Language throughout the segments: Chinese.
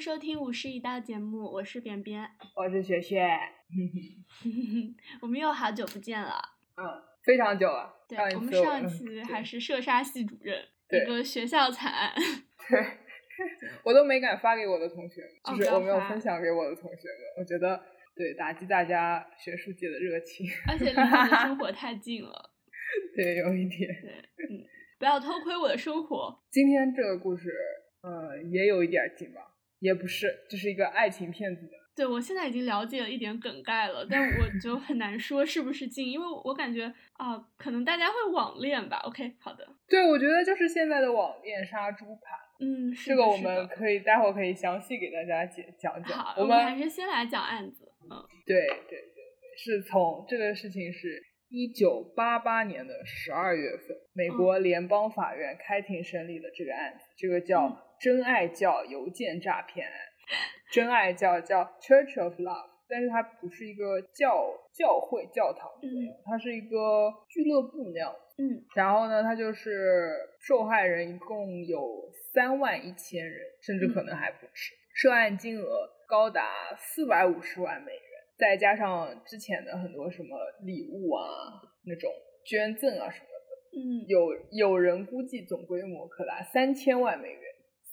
收听五十一道节目，我是扁扁，我是雪雪。我们又好久不见了，嗯，非常久了。对，我们上一期还是射杀系主任，一个学校惨案。对，我都没敢发给我的同学，就是我没有分享给我的同学们，我觉得对打击大家学术界的热情，而且离我的生活太近了。对，有一点。对，嗯，不要偷窥我的生活。今天这个故事。呃，也有一点近吧，也不是，这是一个爱情骗子的。对，我现在已经了解了一点梗概了，但我就很难说是不是近，因为我感觉啊，可能大家会网恋吧。OK，好的。对，我觉得就是现在的网恋杀猪盘。嗯，这个我们可以待会儿可以详细给大家解讲讲。好，我们还是先来讲案子。嗯，对对对对，是从这个事情是。一九八八年的十二月份，美国联邦法院开庭审理了这个案子，这个叫真爱教邮件诈骗案。真爱教叫 Church of Love，但是它不是一个教教会教堂，它是一个俱乐部那样。嗯，然后呢，它就是受害人一共有三万一千人，甚至可能还不止，涉案金额高达四百五十万美元。再加上之前的很多什么礼物啊，那种捐赠啊什么的，嗯，有有人估计总规模可达三千万美元，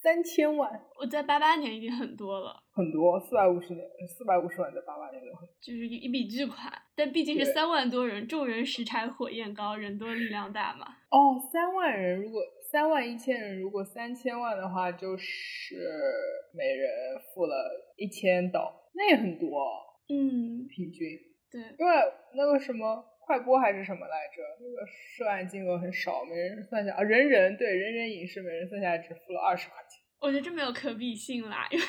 三千万。我在八八年已经很多了，很多四百五十年，四百五十万在八八年就很，就是一一笔巨款。但毕竟是三万多人，众人拾柴火焰高，人多力量大嘛。哦，三万人，如果三万一千人，如果三千万的话，就是每人付了一千刀，那也很多。嗯，平均对，因为那个什么快播还是什么来着，那个涉案金额很少，每人算下啊，人人对人人影视每人算下来只付了二十块钱。我觉得这没有可比性啦，因为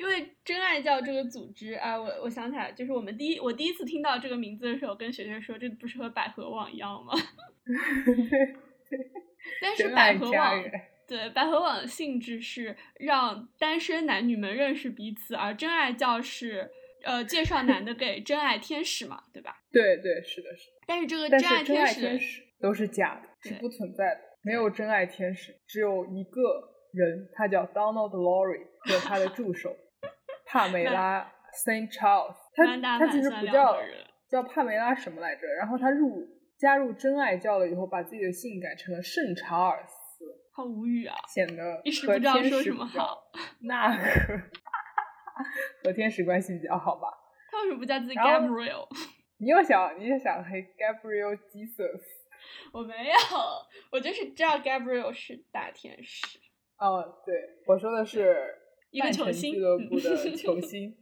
因为真爱教这个组织啊，我我想起来，就是我们第一我第一次听到这个名字的时候，跟学学说，这不是和百合网一样吗？但是百合网对百合网的性质是让单身男女们认识彼此，而真爱教是。呃，介绍男的给真爱天使嘛，对吧？对对，是的，是的。但是这个真爱天使都是假的，是不存在的，没有真爱天使，只有一个人，他叫 Donald Lowry 和他的助手 帕梅拉 Saint Charles。他他其实不叫叫帕梅拉什么来着？然后他入加入真爱教了以后，把自己的姓改成了圣查尔斯。好无语啊！显得一时不知道说什么好。那个。和天使关系比较好吧？他为什么不叫自己 Gabriel？你又想，你又想黑 Gabriel Jesus？我没有，我就是知道 Gabriel 是大天使。哦，对，我说的是一个球星俱乐部的球星。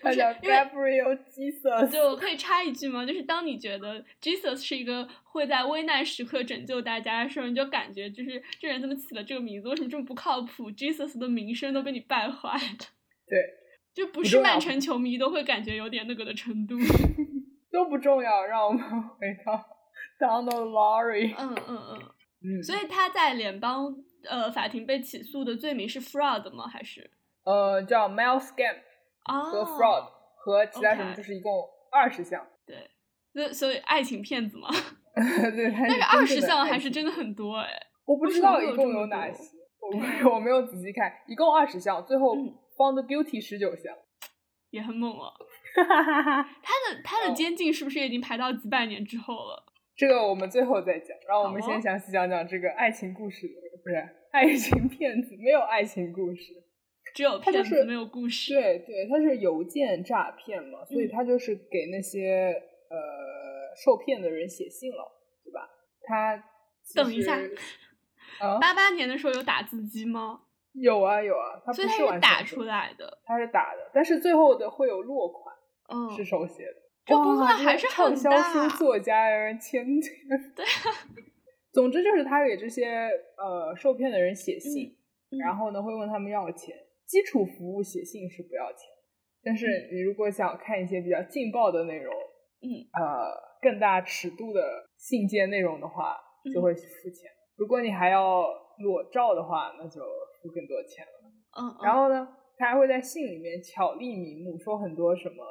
他叫 Gabriel Jesus。就可以插一句吗？就是当你觉得 Jesus 是一个会在危难时刻拯救大家的时候，你就感觉就是这人怎么起了这个名字？为什么这么不靠谱？Jesus 的名声都被你败坏了。对，就不是曼城球迷都会感觉有点那个的程度。都不重要，让我们 回到 Donald Lowry。嗯嗯嗯嗯。所以他在联邦呃法庭被起诉的罪名是 fraud 吗？还是？呃，叫 mail scam。和 fraud 和其他什么就是一共二十项，对，那所以爱情骗子嘛，对，但是二十项还是真的很多哎，我不知道一共有哪些，我没有 我没有仔细看，一共二十项，最后 found guilty 十九项，也很猛了，他的他的监禁是不是已经排到几百年之后了？这个我们最后再讲，然后我们先详细讲讲这个爱情故事，不是爱情骗子，没有爱情故事。只有骗子没有故事。对对，他是邮件诈骗嘛，所以他就是给那些呃受骗的人写信了，对吧？他等一下，八八年的时候有打字机吗？有啊有啊，他不是打出来的，他是打的，但是最后的会有落款，嗯，是手写的。这工作还是畅销书作家人签对，总之就是他给这些呃受骗的人写信，然后呢会问他们要钱。基础服务写信是不要钱，但是你如果想看一些比较劲爆的内容，嗯，呃，更大尺度的信件内容的话，就会付钱。如果你还要裸照的话，那就付更多钱了。嗯，然后呢，他还会在信里面巧立名目，说很多什么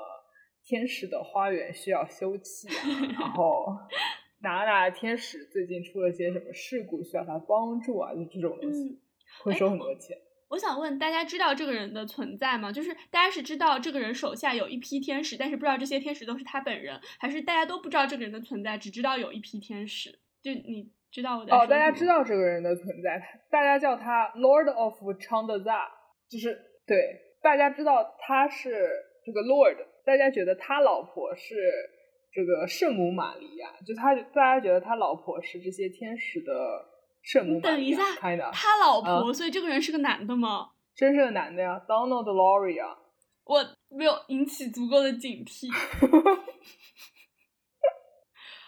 天使的花园需要修葺啊，然后哪哪天使最近出了些什么事故需要他帮助啊，就这种东西。会收很多钱。我想问大家，知道这个人的存在吗？就是大家是知道这个人手下有一批天使，但是不知道这些天使都是他本人，还是大家都不知道这个人的存在，只知道有一批天使？就你知道我在哦，大家知道这个人的存在，大家叫他 Lord of Chandza，就是对，大家知道他是这个 Lord，大家觉得他老婆是这个圣母玛利亚，就他大家觉得他老婆是这些天使的。圣母等一下，他老婆，所以这个人是个男的吗？真是个男的呀，Donald Loria。我没有引起足够的警惕。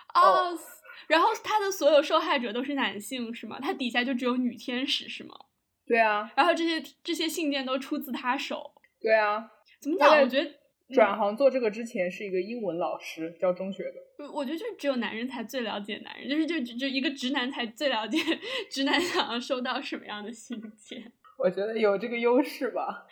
啊，然后他的所有受害者都是男性是吗？他底下就只有女天使是吗？对啊。然后这些这些信件都出自他手。对啊。怎么讲？我觉得。转行做这个之前是一个英文老师，教中学的。我我觉得就只有男人才最了解男人，就是就就一个直男才最了解直男想要收到什么样的信件。我觉得有这个优势吧。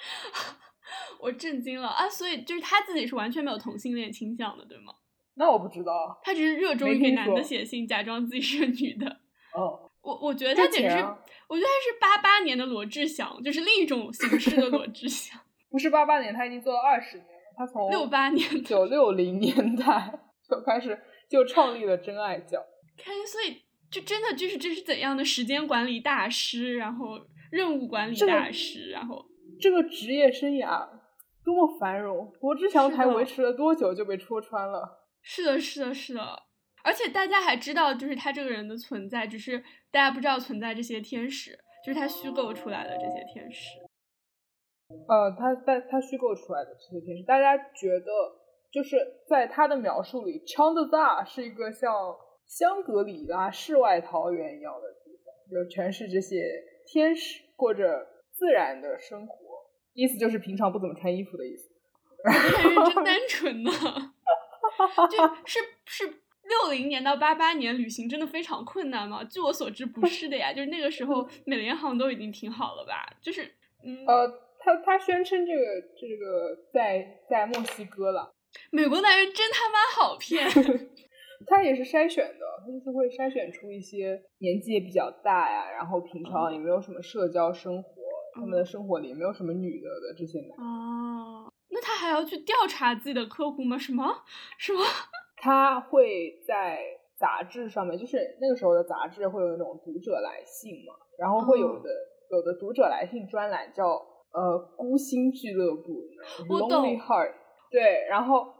我震惊了啊！所以就是他自己是完全没有同性恋倾向的，对吗？那我不知道。他只是热衷于给男的写信，假装自己是个女的。哦。我我觉得他简直是，我觉得他是八八年的罗志祥，就是另一种形式的罗志祥。不是八八年，他已经做了二十年。他从六八年九六零年代 就开始就创立了真爱教，看，所以就真的就是这是怎样的时间管理大师，然后任务管理大师，然后这个职业生涯多么繁荣，罗志祥才维持了多久就被戳穿了？是的，是的，是的，而且大家还知道就是他这个人的存在，只是大家不知道存在这些天使，就是他虚构出来的这些天使。呃，他在他虚构出来的这些天使，大家觉得就是在他的描述里，china 是一个像香格里拉世外桃源一样的地方，就全是这些天使过着自然的生活，意思就是平常不怎么穿衣服的意思。认真单纯呢，就 是是六零年到八八年旅行真的非常困难吗？据我所知不是的呀，就是那个时候美联航都已经挺好了吧？就是嗯呃。他他宣称这个这个在在墨西哥了。美国男人真他妈好骗。他也是筛选的，他就是会筛选出一些年纪也比较大呀，然后平常也没有什么社交生活，他们的生活里也没有什么女的的这些男。哦，那他还要去调查自己的客户吗？什么？什么？他会在杂志上面，就是那个时候的杂志会有那种读者来信嘛，然后会有的有的读者来信专栏叫。呃，孤星俱乐部，Lonely Heart，对，然后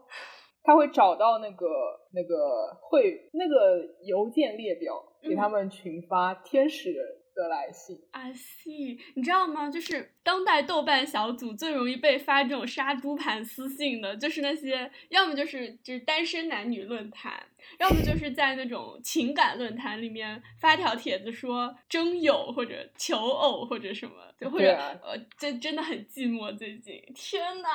他会找到那个那个会那个邮件列表，给他们群发天使的来信。I see，你知道吗？就是当代豆瓣小组最容易被发这种杀猪盘私信的，就是那些要么就是就是单身男女论坛。要么就是在那种情感论坛里面发条帖子说征友或者求偶或者什么，就或者呃，这真的很寂寞。最近，天呐，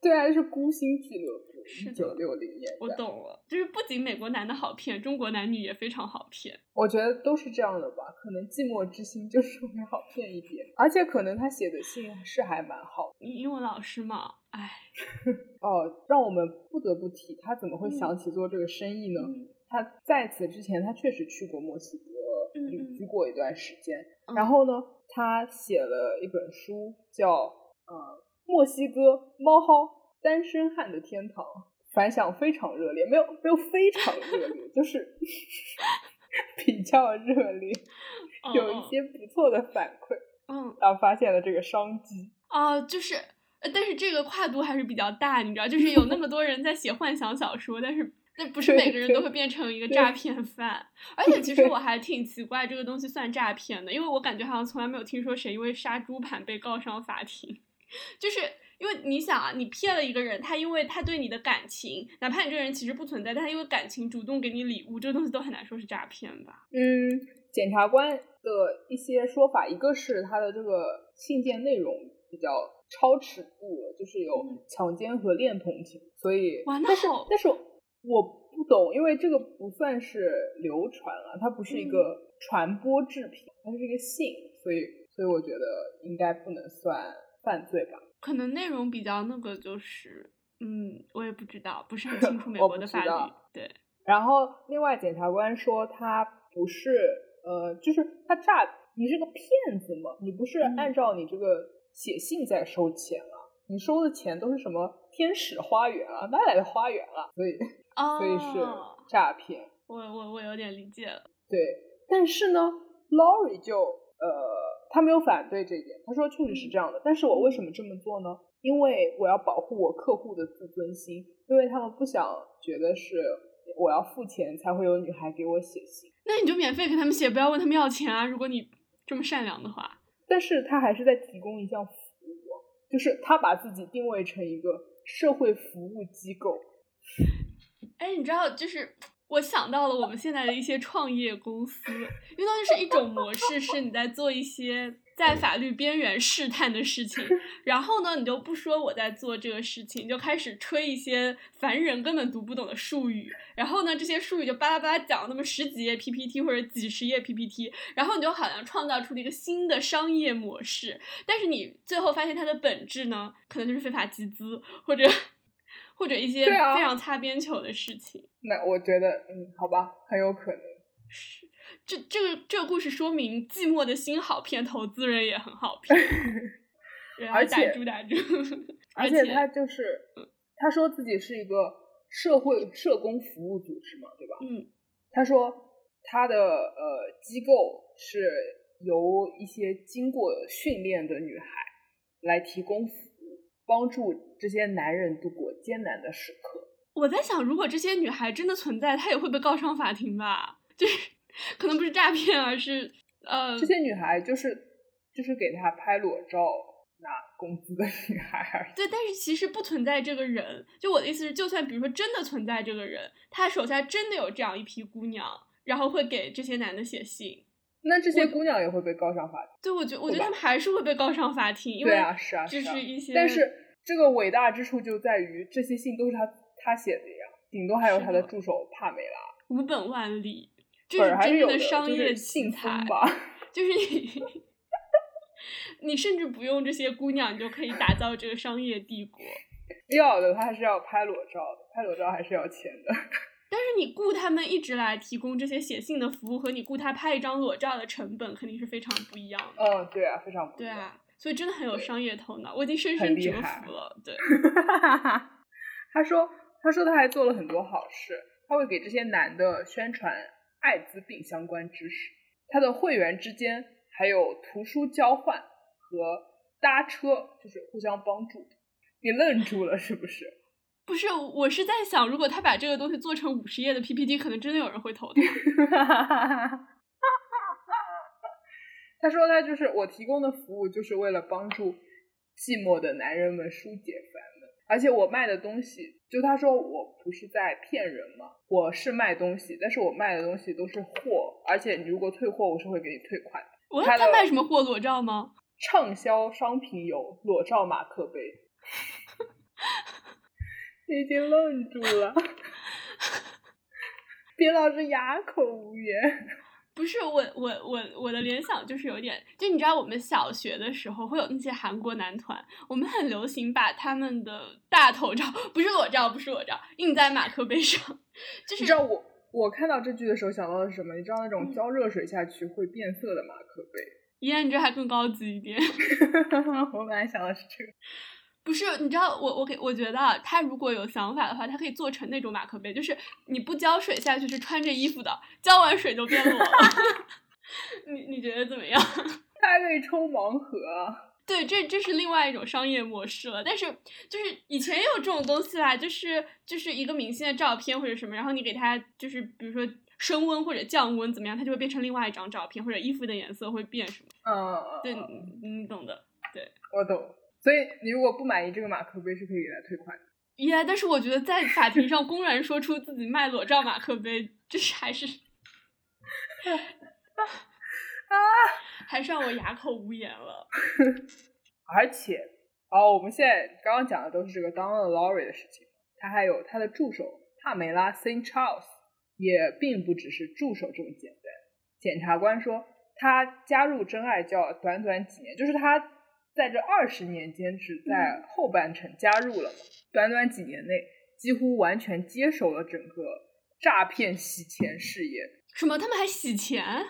对啊，是孤星俱乐部，一九六零年。我懂了，就是不仅美国男的好骗，中国男女也非常好骗。我觉得都是这样的吧，可能寂寞之心就是 会好骗一点，而且可能他写的信是还蛮好。英文老师嘛。哎，哦，让我们不得不提他怎么会想起做这个生意呢？他在此之前，他确实去过墨西哥旅居过一段时间。然后呢，他写了一本书，叫《呃墨西哥猫蒿单身汉的天堂》，反响非常热烈。没有，没有非常热烈，就是 比较热烈，有一些不错的反馈。嗯，然后发现了这个商机。啊，就是。但是这个跨度还是比较大，你知道，就是有那么多人在写幻想小说，但是那不是每个人都会变成一个诈骗犯。而且其实我还挺奇怪，这个东西算诈骗的，因为我感觉好像从来没有听说谁因为杀猪盘被告上法庭。就是因为你想啊，你骗了一个人，他因为他对你的感情，哪怕你这个人其实不存在，但他因为感情主动给你礼物，这个东西都很难说是诈骗吧？嗯，检察官的一些说法，一个是他的这个信件内容比较。超尺度了，就是有强奸和恋童情，所以，但是但是我不懂，因为这个不算是流传了，它不是一个传播制品，它是一个信，所以所以我觉得应该不能算犯罪吧？可能内容比较那个，就是嗯，我也不知道，不是很清楚 美国的法律。对。然后另外检察官说他不是呃，就是他诈你是个骗子嘛？你不是按照你这个写信在收钱啊？你收的钱都是什么天使花园啊？哪来的花园啊？所以，所以是诈骗。我我我有点理解了。对，但是呢，Lori 就呃，他没有反对这点，他说确实是这样的。但是我为什么这么做呢？因为我要保护我客户的自尊心，因为他们不想觉得是我要付钱才会有女孩给我写信。那你就免费给他们写，不要问他们要钱啊！如果你这么善良的话。但是他还是在提供一项服务，就是他把自己定位成一个社会服务机构。哎，你知道，就是。我想到了我们现在的一些创业公司，遇到就是一种模式，是你在做一些在法律边缘试探的事情，然后呢，你就不说我在做这个事情，就开始吹一些凡人根本读不懂的术语，然后呢，这些术语就巴拉巴拉讲那么十几页 PPT 或者几十页 PPT，然后你就好像创造出了一个新的商业模式，但是你最后发现它的本质呢，可能就是非法集资或者。或者一些非常擦边球的事情，那我觉得，嗯，好吧，很有可能是这这个这个故事说明寂寞的心好骗，投资人也很好骗，而且打住打住，而且他就是他说自己是一个社会社工服务组织嘛，对吧？嗯，他说他的呃机构是由一些经过训练的女孩来提供。帮助这些男人度过艰难的时刻。我在想，如果这些女孩真的存在，她也会被告上法庭吧？就是可能不是诈骗，而是呃，这些女孩就是就是给他拍裸照拿工资的女孩。对，但是其实不存在这个人。就我的意思是，就算比如说真的存在这个人，他手下真的有这样一批姑娘，然后会给这些男的写信。那这些姑娘也会被告上法庭？对，我觉我觉得他们还是会被告上法庭，因为是啊，就是一些。但是这个伟大之处就在于这些信都是他他写的呀，顶多还有他的助手帕梅拉，无本万利，这是真正的商业信财吧？就是你，你甚至不用这些姑娘，你就可以打造这个商业帝国。要的，他还是要拍裸照的，拍裸照还是要钱的。但是你雇他们一直来提供这些写信的服务，和你雇他拍一张裸照的成本肯定是非常不一样的。嗯，对啊，非常不一样。对啊，所以真的很有商业头脑，我已经深深折服了。对，他说，他说他还做了很多好事，他会给这些男的宣传艾滋病相关知识，他的会员之间还有图书交换和搭车，就是互相帮助。你愣住了是不是？不是，我是在想，如果他把这个东西做成五十页的 PPT，可能真的有人会投他。他说他就是我提供的服务，就是为了帮助寂寞的男人们疏解烦闷。而且我卖的东西，就他说我不是在骗人嘛，我是卖东西，但是我卖的东西都是货，而且你如果退货，我是会给你退款的。我他卖什么货？裸照吗？畅销商品有裸照马克杯。已经愣住了，别老是哑口无言。不是我，我，我，我的联想就是有点，就你知道，我们小学的时候会有那些韩国男团，我们很流行把他们的大头照，不是裸照，不是裸照，印在马克杯上。就是你知道我，我看到这句的时候想到的是什么？你知道那种浇热水下去会变色的马克杯？咦，你这还更高级一点。我本来想的是这个。不是，你知道我我给我觉得他如果有想法的话，他可以做成那种马克杯，就是你不浇水下去是穿着衣服的，浇完水就变裸了。你你觉得怎么样？他还可以抽盲盒。对，这这是另外一种商业模式了。但是就是以前也有这种东西啦，就是就是一个明星的照片或者什么，然后你给他就是比如说升温或者降温怎么样，他就会变成另外一张照片，或者衣服的颜色会变什么。嗯，对，你懂的。对，我懂。所以你如果不满意这个马克杯是可以给他退款的。耶！但是我觉得在法庭上公然说出自己卖裸照马克杯，就是还是 啊，还是让我哑口无言了。而且，哦，我们现在刚刚讲的都是这个 Donna Laurie 的事情，他还有他的助手帕梅拉 Saint Charles，也并不只是助手这么简单。检察官说，他加入真爱教短短几年，就是他。在这二十年间，只在后半程加入了，短短几年内，几乎完全接手了整个诈骗洗钱事业。什么？他们还洗钱？啊，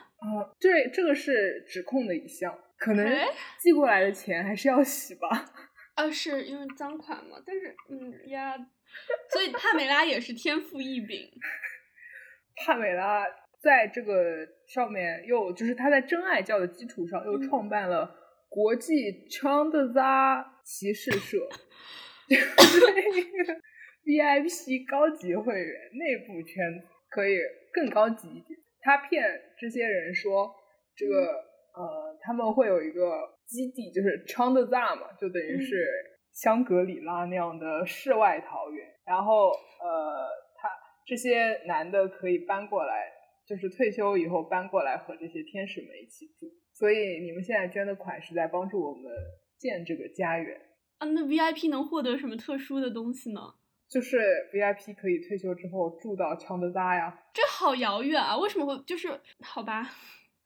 对，这个是指控的一项，可能寄过来的钱还是要洗吧。啊，是因为赃款嘛？但是，嗯呀，所以帕梅拉也是天赋异禀。帕梅拉在这个上面又就是他在真爱教的基础上又创办了国际 Chandza 骑士社，就是那个 VIP 高级会员内部圈子可以更高级一点。他骗这些人说，这个呃他们会有一个。基地就是 Chandza 嘛，就等于是香格里拉那样的世外桃源。然后呃，他这些男的可以搬过来，就是退休以后搬过来和这些天使们一起住。所以你们现在捐的款是在帮助我们建这个家园啊。那 VIP 能获得什么特殊的东西呢？就是 VIP 可以退休之后住到强德扎呀。这好遥远啊！为什么会就是好吧？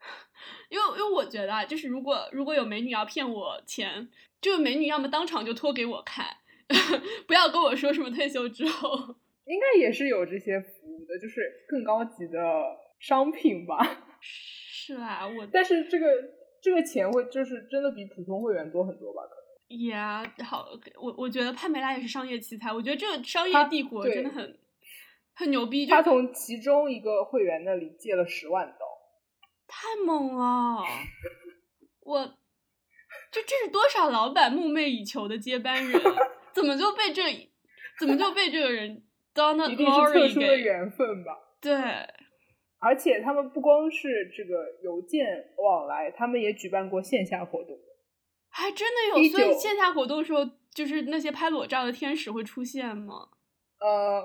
因为，因为我觉得啊，就是如果如果有美女要骗我钱，这个美女要么当场就脱给我看，不要跟我说什么退休之后，应该也是有这些服务的，就是更高级的商品吧。是啊，我但是这个这个钱会就是真的比普通会员多很多吧？可能。Yeah，好，我我觉得帕梅拉也是商业奇才，我觉得这个商业帝国真的很很牛逼。他从其中一个会员那里借了十万刀。太猛了！我，这这是多少老板梦寐以求的接班人？怎么就被这，怎么就被这个人 Donald Glory 的缘分吧？对，而且他们不光是这个邮件往来，他们也举办过线下活动。还真的有，所以线下活动的时候，就是那些拍裸照的天使会出现吗？呃，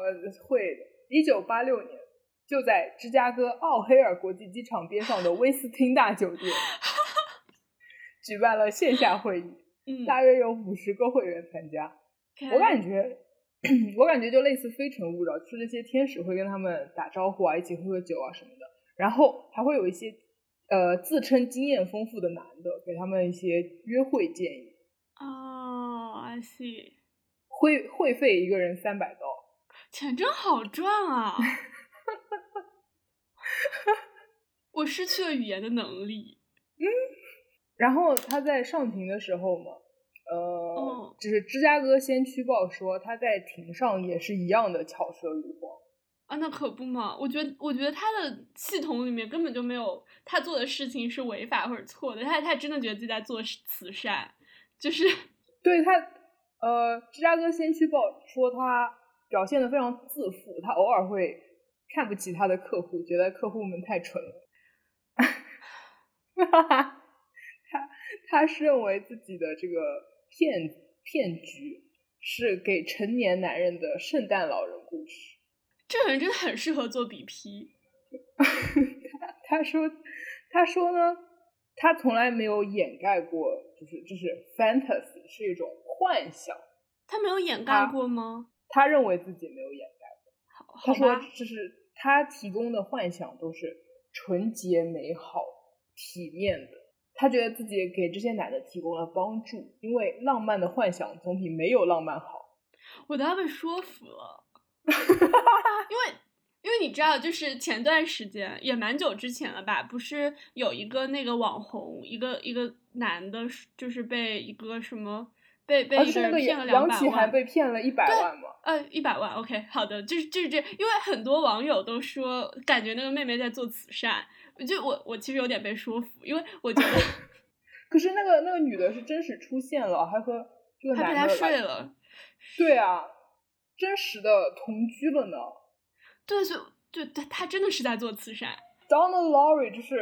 会的。一九八六年。就在芝加哥奥黑尔国际机场边上的威斯汀大酒店，举办了线下会议，大约有五十个会员参加。我感觉，我感觉就类似《非诚勿扰》，就是那些天使会跟他们打招呼啊，一起喝喝酒啊什么的。然后还会有一些呃自称经验丰富的男的给他们一些约会建议。哦，I see。会会费一个人三百刀，钱真好赚啊！我失去了语言的能力。嗯，然后他在上庭的时候嘛，呃，就是芝加哥先驱报说他在庭上也是一样的巧舌如簧啊，那可不嘛！我觉得，我觉得他的系统里面根本就没有他做的事情是违法或者错的，他他真的觉得自己在做慈善，就是对他，呃，芝加哥先驱报说他表现的非常自负，他偶尔会看不起他的客户，觉得客户们太蠢了。哈哈，他他是认为自己的这个骗骗局是给成年男人的圣诞老人故事。这个人真的很适合做比批。他他说他说呢，他从来没有掩盖过，就是就是 fantasy 是一种幻想。他没有掩盖过吗？他认为自己没有掩盖过。他说，就是他提供的幻想都是纯洁美好。体面的，他觉得自己给这些男的提供了帮助，因为浪漫的幻想总比没有浪漫好。我都要被说服了，因为因为你知道，就是前段时间也蛮久之前了吧，不是有一个那个网红，一个一个男的，就是被一个什么被被一个人骗了两百万，还被骗了一百万吗？呃，一百万。OK，好的，就是就是这，因为很多网友都说，感觉那个妹妹在做慈善。就我我其实有点被说服，因为我觉得，可是那个那个女的是真实出现了，还和这个男的他睡了，对啊，真实的同居了呢。对，就对，他他真的是在做慈善。Donna Laurie 就是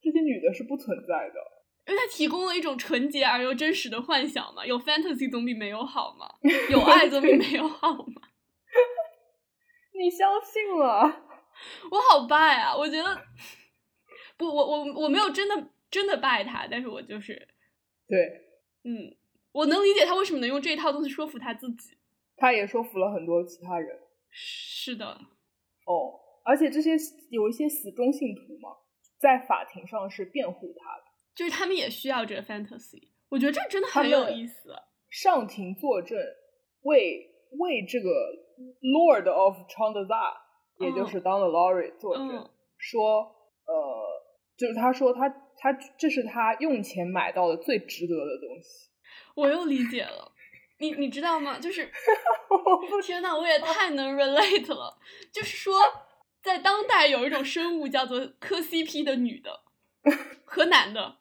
这些女的是不存在的，因为他提供了一种纯洁而又真实的幻想嘛，有 fantasy 总比没有好嘛，有爱总比没有好嘛。你相信了？我好败啊！我觉得。不，我我我没有真的真的拜他，但是我就是，对，嗯，我能理解他为什么能用这一套东西说服他自己，他也说服了很多其他人。是的，哦，而且这些有一些死忠信徒嘛，在法庭上是辩护他的，就是他们也需要这个 fantasy，我觉得这真的很有意思。上庭作证，为为这个 Lord of Chandza，也就是 Don Laurie 作证，说，呃。就是他说他他这是他用钱买到的最值得的东西。我又理解了，你你知道吗？就是 天呐，我也太能 relate 了。就是说，在当代有一种生物叫做磕 CP 的女的 和男的，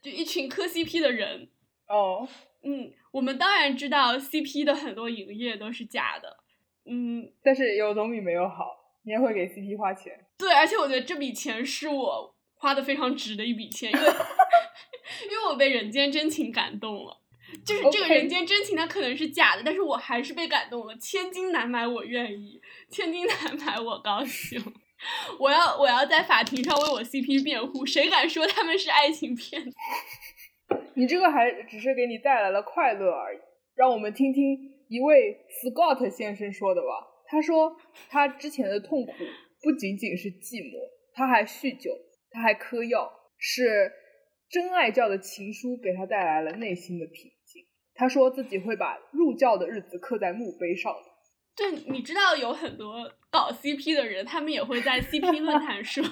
就一群磕 CP 的人。哦，嗯，我们当然知道 CP 的很多营业都是假的，嗯，但是有总比没有好。你也会给 CP 花钱？对，而且我觉得这笔钱是我花的非常值的一笔钱，因为 因为我被人间真情感动了。就是这个人间真情，它可能是假的，但是我还是被感动了。千金难买我愿意，千金难买我高兴。我要我要在法庭上为我 CP 辩护，谁敢说他们是爱情骗子？你这个还只是给你带来了快乐而已。让我们听听一位 Scott 先生说的吧。他说他之前的痛苦不仅仅是寂寞，他还酗酒，他还嗑药，是真爱教的情书给他带来了内心的平静。他说自己会把入教的日子刻在墓碑上的。对，你知道有很多搞 CP 的人，他们也会在 CP 论坛说，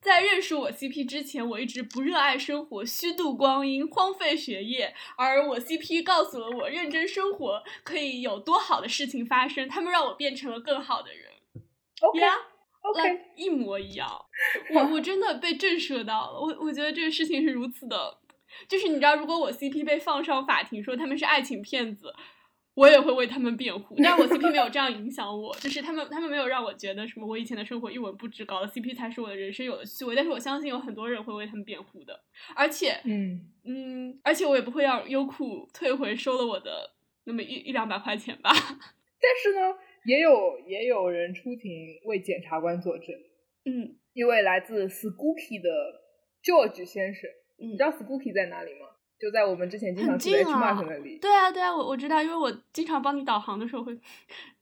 在认识我 CP 之前，我一直不热爱生活，虚度光阴，荒废学业。而我 CP 告诉了我，认真生活可以有多好的事情发生。他们让我变成了更好的人。OK，OK，一模一样。我我真的被震慑到了。我我觉得这个事情是如此的。就是你知道，如果我 CP 被放上法庭说他们是爱情骗子，我也会为他们辩护。但是我 CP 没有这样影响我，就是他们他们没有让我觉得什么我以前的生活一文不值，搞的 CP 才是我的人生有了趣味。但是我相信有很多人会为他们辩护的，而且嗯嗯，而且我也不会让优酷退回收了我的那么一一两百块钱吧。但是呢，也有也有人出庭为检察官作证。嗯，一位来自 Skooky 的 George 先生。你知道 Spooky 在哪里吗？就在我们之前经常去的 H Mart 那里。对啊，对啊，我我知道，因为我经常帮你导航的时候会，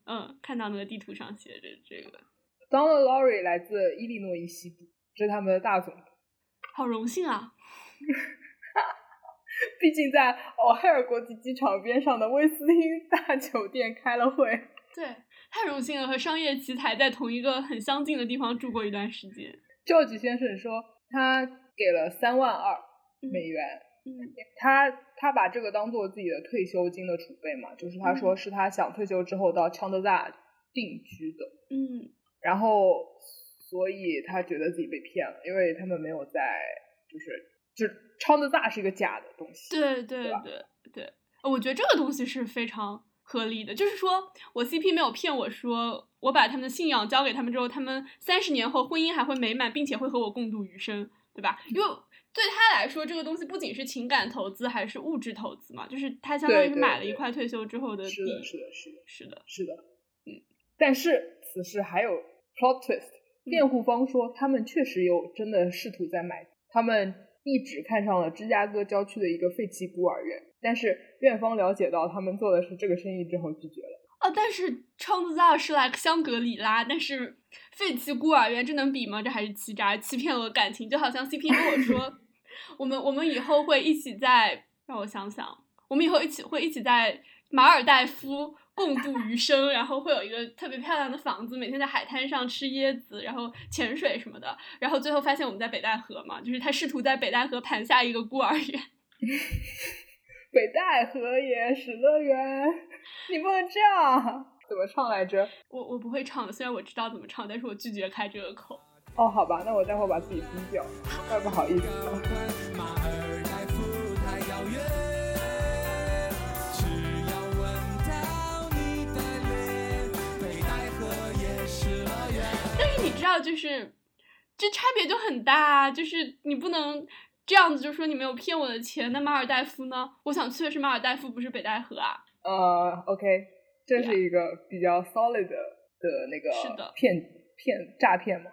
嗯，看到那个地图上写着这个。Donald Laurie 来自伊利诺伊西部，这是他们的大总部。好荣幸啊！毕竟在奥海尔国际机场边上的威斯汀大酒店开了会。对，太荣幸了，和商业奇才在同一个很相近的地方住过一段时间。George 先生说，他给了三万二。美元，嗯，他他把这个当做自己的退休金的储备嘛，就是他说是他想退休之后到昌德大定居的，嗯，然后所以他觉得自己被骗了，因为他们没有在，就是就昌德大是一个假的东西，对对对对，我觉得这个东西是非常合理的，就是说我 CP 没有骗我说我把他们的信仰交给他们之后，他们三十年后婚姻还会美满，并且会和我共度余生，对吧？因为对他来说，这个东西不仅是情感投资，还是物质投资嘛？就是他相当于是买了一块退休之后的地。是的，是的，是的，是的，是的。嗯，但是此事还有 plot twist。辩护方说，他们确实有真的试图在买，他们一直看上了芝加哥郊区的一个废弃孤儿院，但是院方了解到他们做的是这个生意之后拒绝了。哦，但是创造是 like 香格里拉，但是废弃孤儿院，这能比吗？这还是欺诈，欺骗了我感情，就好像 CP 跟我说。我们我们以后会一起在，让我想想，我们以后一起会一起在马尔代夫共度余生，然后会有一个特别漂亮的房子，每天在海滩上吃椰子，然后潜水什么的，然后最后发现我们在北戴河嘛，就是他试图在北戴河盘下一个孤儿院。北戴河野史乐园，你不能这样，怎么唱来着？我我不会唱的，虽然我知道怎么唱，但是我拒绝开这个口。哦，好吧，那我待会把自己逼掉，怪不好意思。但是你知道，就是这差别就很大，就是你不能这样子就说你没有骗我的钱。那马尔代夫呢？我想去的是马尔代夫，不是北戴河啊。呃，OK，这是一个比较 solid 的那个是的骗骗诈骗嘛。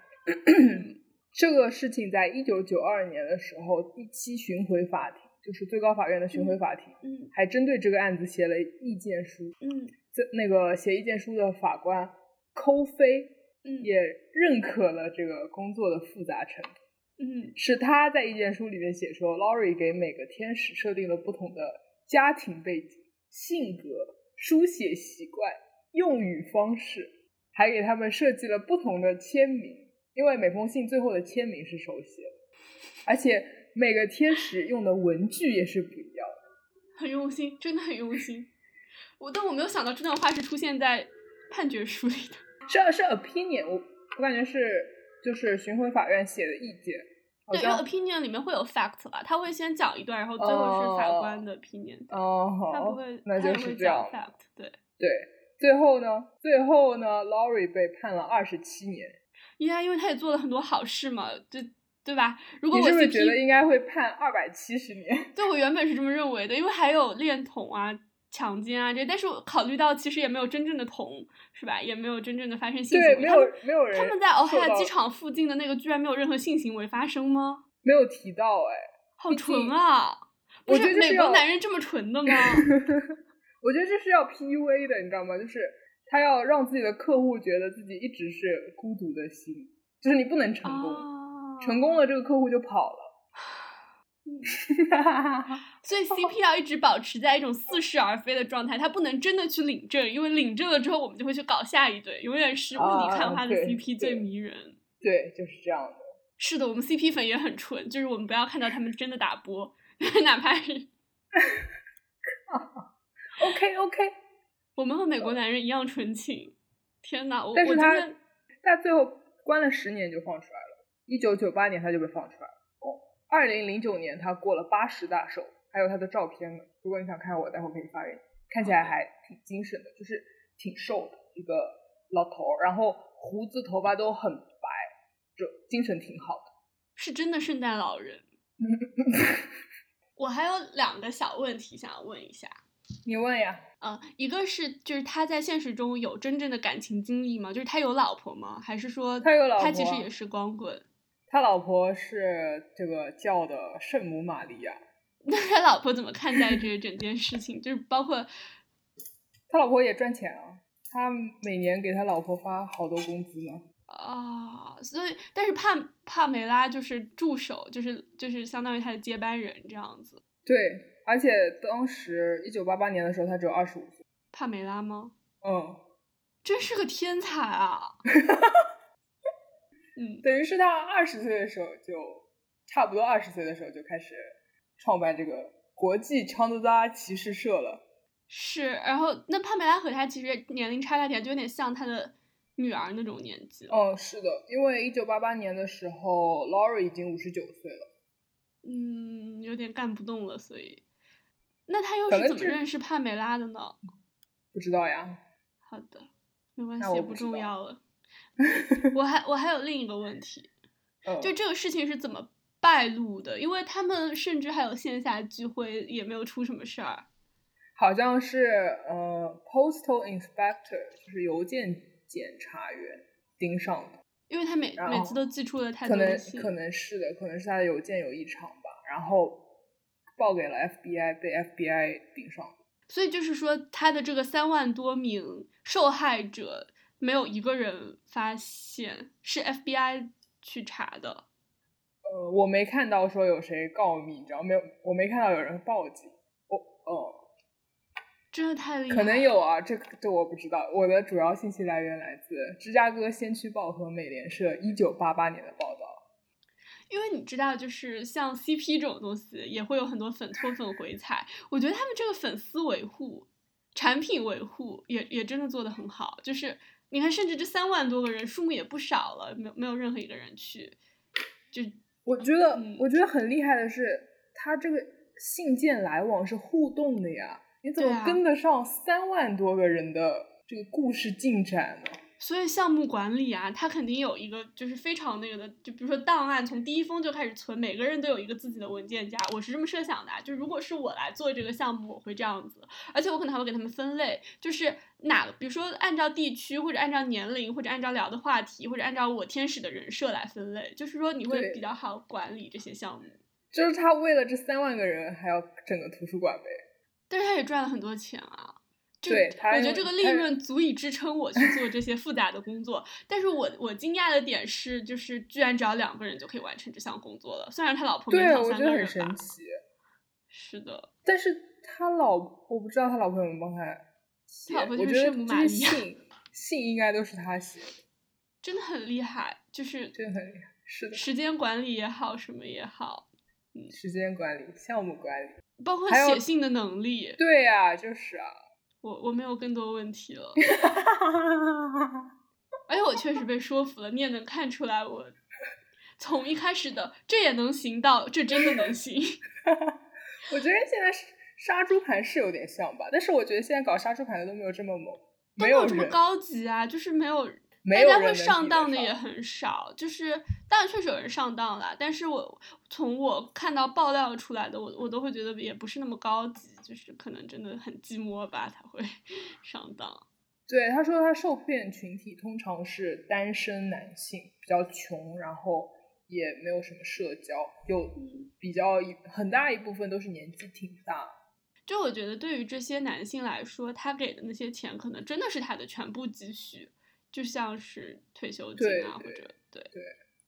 这个事情在一九九二年的时候，第七巡回法庭，就是最高法院的巡回法庭，嗯，还针对这个案子写了意见书，嗯，这那个写意见书的法官抠飞，嗯，也认可了这个工作的复杂程度，嗯，是他在意见书里面写说，Laurie 给每个天使设定了不同的家庭背景、性格、书写习惯、用语方式，还给他们设计了不同的签名。因为每封信最后的签名是手写的，而且每个天使用的文具也是不一样的，很用心，真的很用心。我但我没有想到这段话是出现在判决书里的，是是 opinion，我我感觉是就是巡回法院写的意见。对，因为 opinion 里面会有 fact 吧，他会先讲一段，然后最后是法官的 opinion。哦，他不会，那就是这样。fact，对对，最后呢，最后呢，Laurie 被判了二十七年。呀，因为他也做了很多好事嘛，对对吧？如果我是不是觉得应该会判二百七十年？对，我原本是这么认为的，因为还有恋童啊。强奸啊，这但是考虑到其实也没有真正的同，是吧？也没有真正的发生性行为。对，没有没有人。他们在奥海亚机场附近的那个居然没有任何性行为发生吗？没有提到哎，好纯啊！我觉得美国男人这么纯的吗？我觉得这是要 PUA 的，你知道吗？就是他要让自己的客户觉得自己一直是孤独的心，就是你不能成功，成功了这个客户就跑了。所以 CP 要一直保持在一种似是而非的状态，他不能真的去领证，因为领证了之后，我们就会去搞下一对，永远是雾里看花的 CP 最迷人。对，就是这样的。是的，我们 CP 粉也很纯，就是我们不要看到他们真的打波，哪怕是。OK OK，我们和美国男人一样纯情。天哪，我但是他他最后关了十年就放出来了，一九九八年他就被放出来了。二零零九年，他过了八十大寿，还有他的照片呢。如果你想看，我待会可以发给你。看起来还挺精神的，就是挺瘦的一个老头，然后胡子头发都很白，就精神挺好的，是真的圣诞老人。我还有两个小问题想要问一下，你问呀。嗯，一个是就是他在现实中有真正的感情经历吗？就是他有老婆吗？还是说他有老婆？他其实也是光棍。他老婆是这个教的圣母玛利亚，那他老婆怎么看待这整件事情？就是包括他老婆也赚钱啊，他每年给他老婆发好多工资呢。啊，所以但是帕帕梅拉就是助手，就是就是相当于他的接班人这样子。对，而且当时一九八八年的时候，他只有二十五岁。帕梅拉吗？嗯，真是个天才啊！嗯，等于是他二十岁的时候就差不多二十岁的时候就开始创办这个国际昌德扎骑士社了。是，然后那帕梅拉和他其实年龄差太点，就有点像他的女儿那种年纪。哦，是的，因为一九八八年的时候，Laurie 已经五十九岁了。嗯，有点干不动了，所以那他又是怎么认识帕梅拉的呢？不知道呀。好的，没关系，不重要了。我还我还有另一个问题，就这个事情是怎么败露的？因为他们甚至还有线下聚会，也没有出什么事儿。好像是呃，postal inspector，就是邮件检查员盯上的。因为他每每次都寄出了太多可能可能是的，可能是他的邮件有异常吧，然后报给了 FBI，被 FBI 盯上。所以就是说，他的这个三万多名受害者。没有一个人发现是 FBI 去查的，呃，我没看到说有谁告密，知道没有？我没看到有人报警。哦哦，真的太厉害。可能有啊，这这我不知道。我的主要信息来源来自芝加哥先驱报和美联社一九八八年的报道。因为你知道，就是像 CP 这种东西，也会有很多粉脱粉回踩。我觉得他们这个粉丝维护、产品维护也也真的做的很好，就是。你看，甚至这三万多个人数目也不少了，没有没有任何一个人去，就我觉得，我觉得很厉害的是，他这个信件来往是互动的呀，你怎么跟得上三万多个人的这个故事进展呢？所以项目管理啊，它肯定有一个就是非常那个的，就比如说档案从第一封就开始存，每个人都有一个自己的文件夹。我是这么设想的，啊就如果是我来做这个项目，我会这样子，而且我可能还会给他们分类，就是哪，比如说按照地区或者按照年龄或者按照聊的话题或者按照我天使的人设来分类，就是说你会比较好管理这些项目。就是他为了这三万个人还要整个图书馆呗，但是他也赚了很多钱啊。对，我觉得这个利润足以支撑我去做这些复杂的工作。但是我我惊讶的点是，就是居然只要两个人就可以完成这项工作了。虽然他老婆对，我觉得很神奇。是的，但是他老我不知道他老婆有没有帮他写。我觉得这些信信应该都是他写，真的很厉害。就是真的很厉害，是的。时间管理也好，什么也好，嗯，时间管理、项目管理，包括写信的能力。对呀，就是啊。我我没有更多问题了。而且我确实被说服了，你也能看出来，我从一开始的这也能行到这真的能行。我觉得现在杀猪盘是有点像吧，但是我觉得现在搞杀猪盘的都没有这么猛，都没有这么高级啊，就是没有。大家会上当的也很少，就是当然确实有人上当了，但是我从我看到爆料出来的，我我都会觉得也不是那么高级，就是可能真的很寂寞吧才会 上当。对，他说他受骗群体通常是单身男性，比较穷，然后也没有什么社交，有比较很大一部分都是年纪挺大。就我觉得对于这些男性来说，他给的那些钱可能真的是他的全部积蓄。就像是退休金啊，或者对对，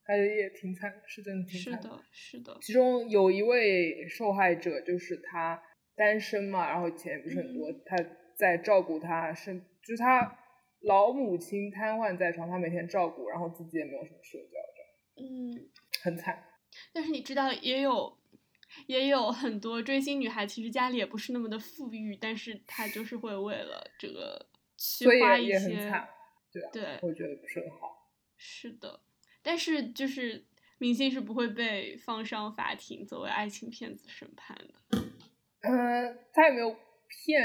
他也挺惨，是真的挺惨。是的，是的。其中有一位受害者，就是他单身嘛，然后钱也不是很多，他在照顾他，身就是他老母亲瘫痪在床，他每天照顾，然后自己也没有什么社交，嗯，很惨。但是你知道，也有也有很多追星女孩，其实家里也不是那么的富裕，但是她就是会为了这个去花一些。对，对，我觉得不是很好。是的，但是就是明星是不会被放上法庭作为爱情骗子审判的。嗯，他也没有骗，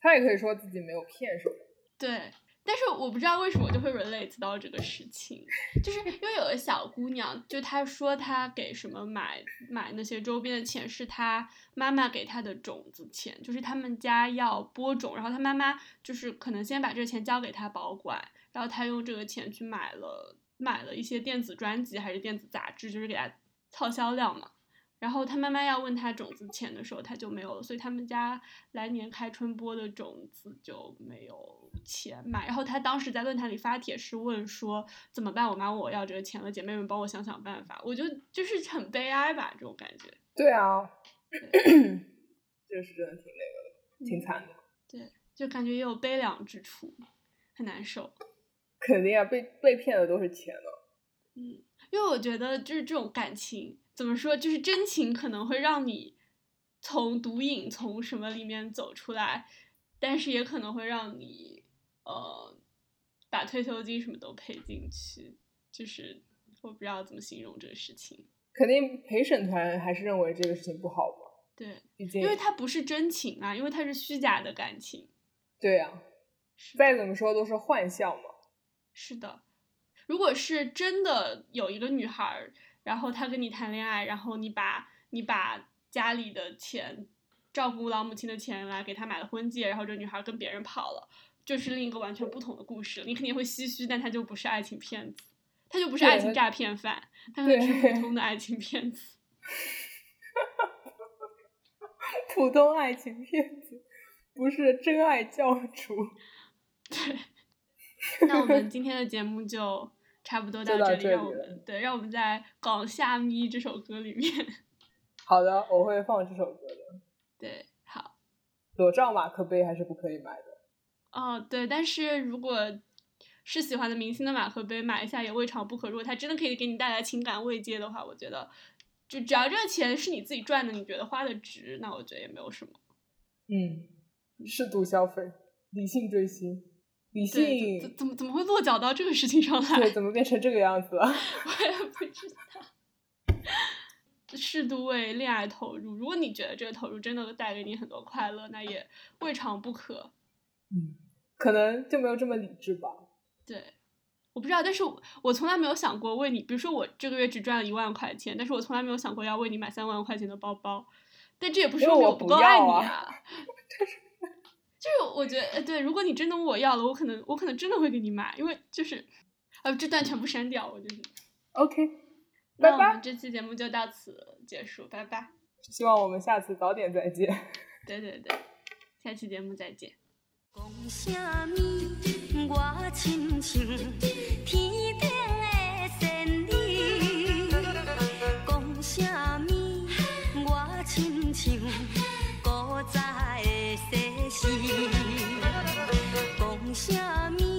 他也可以说自己没有骗什么。对。但是我不知道为什么就会 relate 到这个事情，就是因为有个小姑娘，就她说她给什么买买那些周边的钱是她妈妈给她的种子钱，就是他们家要播种，然后她妈妈就是可能先把这个钱交给她保管，然后她用这个钱去买了买了一些电子专辑还是电子杂志，就是给她凑销量嘛。然后他妈妈要问他种子钱的时候，他就没有了，所以他们家来年开春播的种子就没有钱买。然后他当时在论坛里发帖是问说怎么办？我妈问我要这个钱了，姐妹们帮我想想办法。我就就是很悲哀吧，这种感觉。对啊，这是真的挺那个的，挺惨的。对，就感觉也有悲凉之处，很难受。肯定啊，被被骗的都是钱了。嗯，因为我觉得就是这种感情。怎么说？就是真情可能会让你从毒瘾从什么里面走出来，但是也可能会让你呃把退休金什么都赔进去。就是我不知道怎么形容这个事情。肯定陪审团还是认为这个事情不好吧？对，毕竟因为它不是真情啊，因为它是虚假的感情。对呀，再怎么说都是幻象嘛。是的，如果是真的有一个女孩。然后他跟你谈恋爱，然后你把你把家里的钱，照顾老母亲的钱来给他买了婚戒，然后这女孩跟别人跑了，就是另一个完全不同的故事。你肯定会唏嘘，但他就不是爱情骗子，他就不是爱情诈骗犯，他是普通的爱情骗子。普通爱情骗子，不是真爱教主。对，那我们今天的节目就。差不多到这里，让我们对，让我们在《广夏咪》这首歌里面。好的，我会放这首歌的。对，好。裸照马克杯还是不可以买的。哦，对，但是如果是喜欢的明星的马克杯，买一下也未尝不可。如果它真的可以给你带来情感慰藉的话，我觉得，就只要这个钱是你自己赚的，你觉得花的值，那我觉得也没有什么。嗯，适度消费，理性追星。理性怎怎么怎么会落脚到这个事情上来？对，怎么变成这个样子了？我也不知道。适度为恋爱投入，如果你觉得这个投入真的带给你很多快乐，那也未尝不可。嗯，可能就没有这么理智吧。对，我不知道，但是我从来没有想过为你，比如说我这个月只赚了一万块钱，但是我从来没有想过要为你买三万块钱的包包。但这也不是我不够爱你啊。就是我觉得，对，如果你真的问我要了，我可能我可能真的会给你买，因为就是，呃，这段全部删掉，我就是。OK，那我们这期节目就到此结束，拜拜。希望我们下次早点再见。对对对，下期节目再见。恭喜你，我亲亲亲像古早的。讲什么